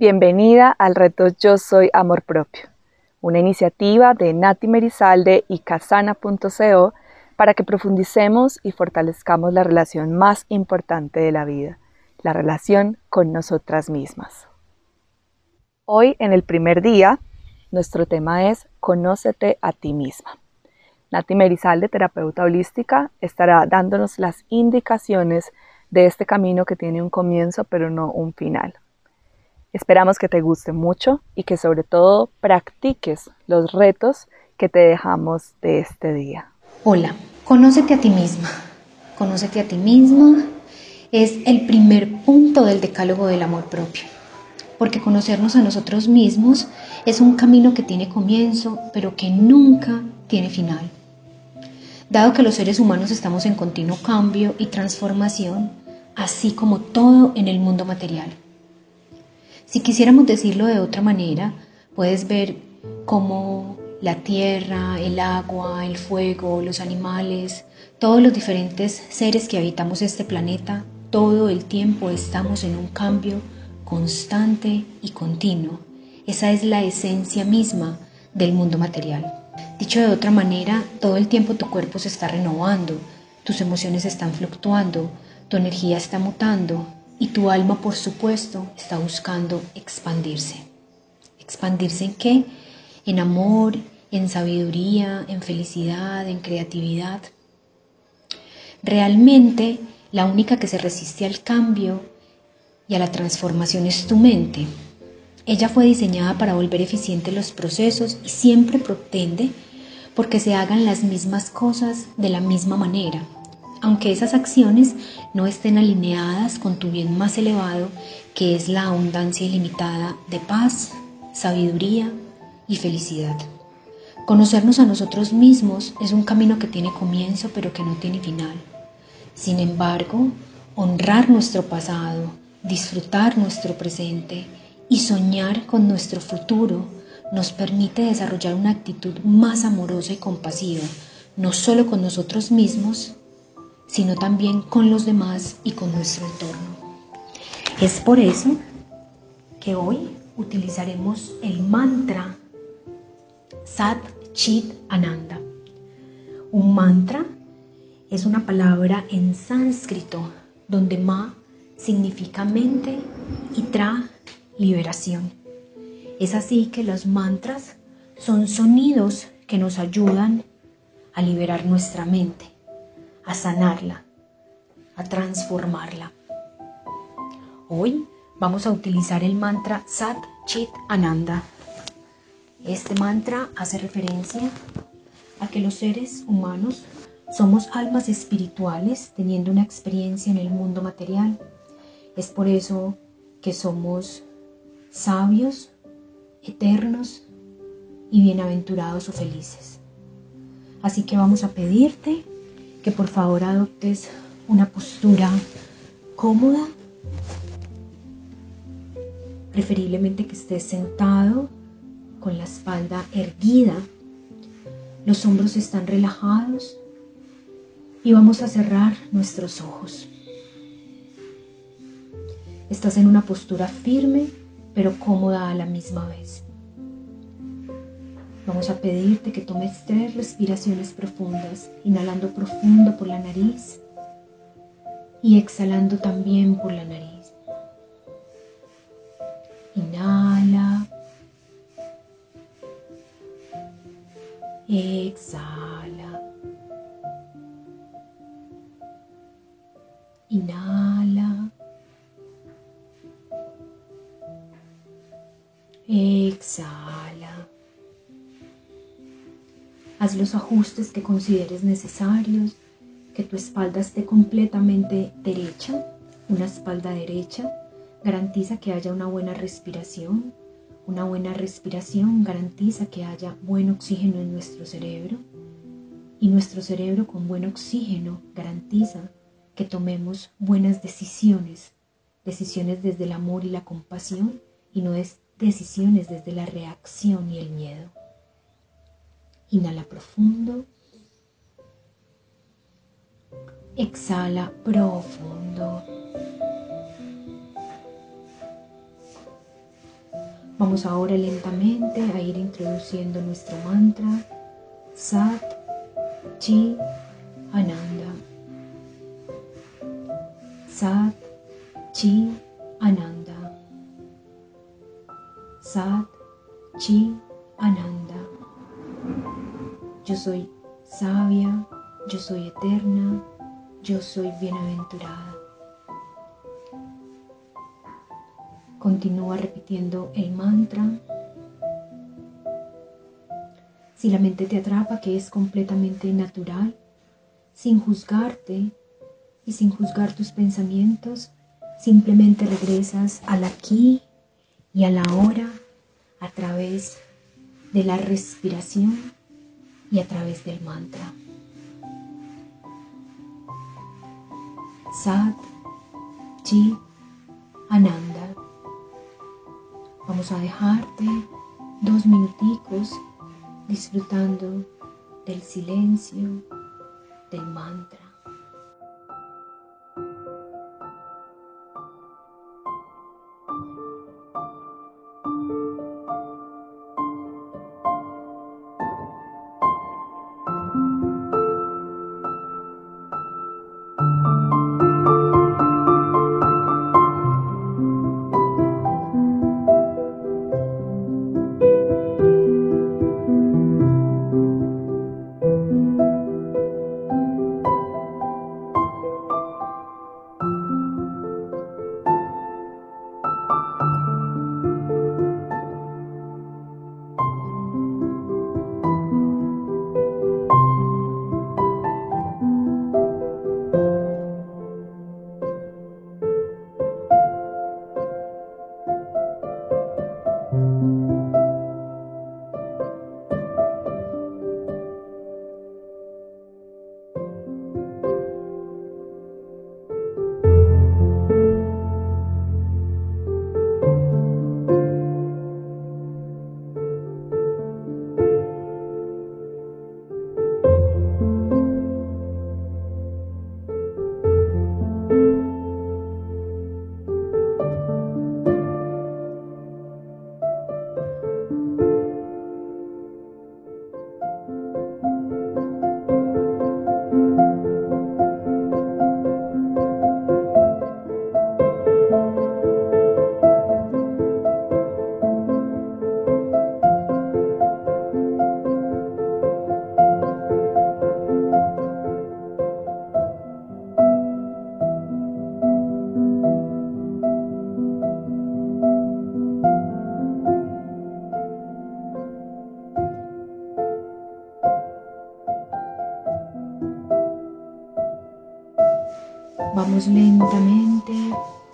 Bienvenida al reto Yo Soy Amor Propio, una iniciativa de Nati Merizalde y Casana.co para que profundicemos y fortalezcamos la relación más importante de la vida, la relación con nosotras mismas. Hoy, en el primer día, nuestro tema es Conócete a ti misma. Nati Merizalde, terapeuta holística, estará dándonos las indicaciones de este camino que tiene un comienzo pero no un final. Esperamos que te guste mucho y que sobre todo practiques los retos que te dejamos de este día. Hola, conócete a ti misma. Conócete a ti misma es el primer punto del decálogo del amor propio, porque conocernos a nosotros mismos es un camino que tiene comienzo, pero que nunca tiene final. Dado que los seres humanos estamos en continuo cambio y transformación, así como todo en el mundo material. Si quisiéramos decirlo de otra manera, puedes ver cómo la tierra, el agua, el fuego, los animales, todos los diferentes seres que habitamos este planeta, todo el tiempo estamos en un cambio constante y continuo. Esa es la esencia misma del mundo material. Dicho de otra manera, todo el tiempo tu cuerpo se está renovando, tus emociones están fluctuando, tu energía está mutando, y tu alma, por supuesto, está buscando expandirse. ¿Expandirse en qué? En amor, en sabiduría, en felicidad, en creatividad. Realmente, la única que se resiste al cambio y a la transformación es tu mente. Ella fue diseñada para volver eficientes los procesos y siempre pretende porque se hagan las mismas cosas de la misma manera, aunque esas acciones no estén alineadas con tu bien más elevado, que es la abundancia ilimitada de paz, sabiduría y felicidad. Conocernos a nosotros mismos es un camino que tiene comienzo pero que no tiene final. Sin embargo, honrar nuestro pasado, disfrutar nuestro presente y soñar con nuestro futuro nos permite desarrollar una actitud más amorosa y compasiva, no solo con nosotros mismos, sino también con los demás y con nuestro entorno. Es por eso que hoy utilizaremos el mantra Sat Chit Ananda. Un mantra es una palabra en sánscrito donde Ma significa mente y Tra liberación. Es así que los mantras son sonidos que nos ayudan a liberar nuestra mente a sanarla, a transformarla. Hoy vamos a utilizar el mantra Sat Chit Ananda. Este mantra hace referencia a que los seres humanos somos almas espirituales teniendo una experiencia en el mundo material. Es por eso que somos sabios, eternos y bienaventurados o felices. Así que vamos a pedirte que por favor adoptes una postura cómoda, preferiblemente que estés sentado con la espalda erguida, los hombros están relajados y vamos a cerrar nuestros ojos. Estás en una postura firme pero cómoda a la misma vez. Vamos a pedirte que tomes tres respiraciones profundas, inhalando profundo por la nariz y exhalando también por la nariz. Inhala. Exhala. Inhala. Ajustes que consideres necesarios, que tu espalda esté completamente derecha, una espalda derecha. Garantiza que haya una buena respiración. Una buena respiración garantiza que haya buen oxígeno en nuestro cerebro. Y nuestro cerebro con buen oxígeno garantiza que tomemos buenas decisiones, decisiones desde el amor y la compasión y no decisiones desde la reacción y el miedo. Inhala profundo. Exhala profundo. Vamos ahora lentamente a ir introduciendo nuestro mantra Sat Chi Ananda. Sat Chi Ananda. Sat Chi Ananda. Yo soy sabia, yo soy eterna, yo soy bienaventurada. Continúa repitiendo el mantra. Si la mente te atrapa, que es completamente natural, sin juzgarte y sin juzgar tus pensamientos, simplemente regresas al aquí y a la hora a través de la respiración y a través del mantra. Sat Chi Ananda. Vamos a dejarte dos minuticos disfrutando del silencio, del mantra. Vamos lentamente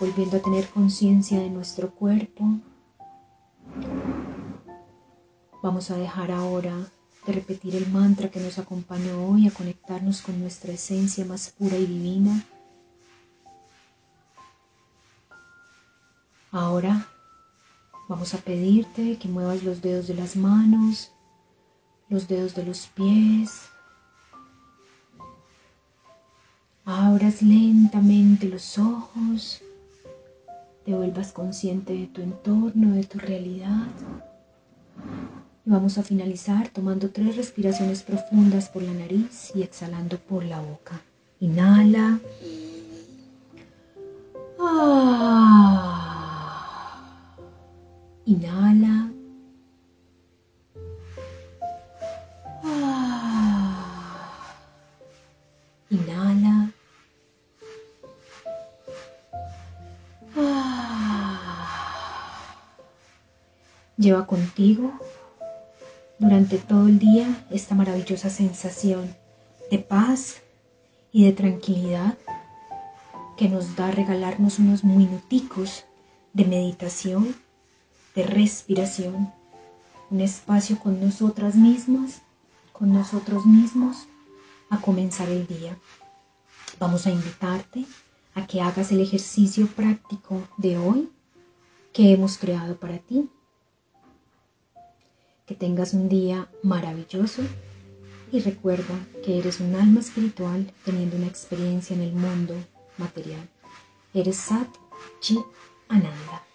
volviendo a tener conciencia de nuestro cuerpo. Vamos a dejar ahora de repetir el mantra que nos acompañó hoy, a conectarnos con nuestra esencia más pura y divina. Ahora vamos a pedirte que muevas los dedos de las manos, los dedos de los pies, Abras lentamente los ojos, te vuelvas consciente de tu entorno, de tu realidad. Y vamos a finalizar tomando tres respiraciones profundas por la nariz y exhalando por la boca. Inhala. Ah. Inhala. Lleva contigo durante todo el día esta maravillosa sensación de paz y de tranquilidad que nos da regalarnos unos minuticos de meditación, de respiración, un espacio con nosotras mismas, con nosotros mismos, a comenzar el día. Vamos a invitarte a que hagas el ejercicio práctico de hoy que hemos creado para ti que tengas un día maravilloso y recuerda que eres un alma espiritual teniendo una experiencia en el mundo material. Eres Sat Chi Ananda.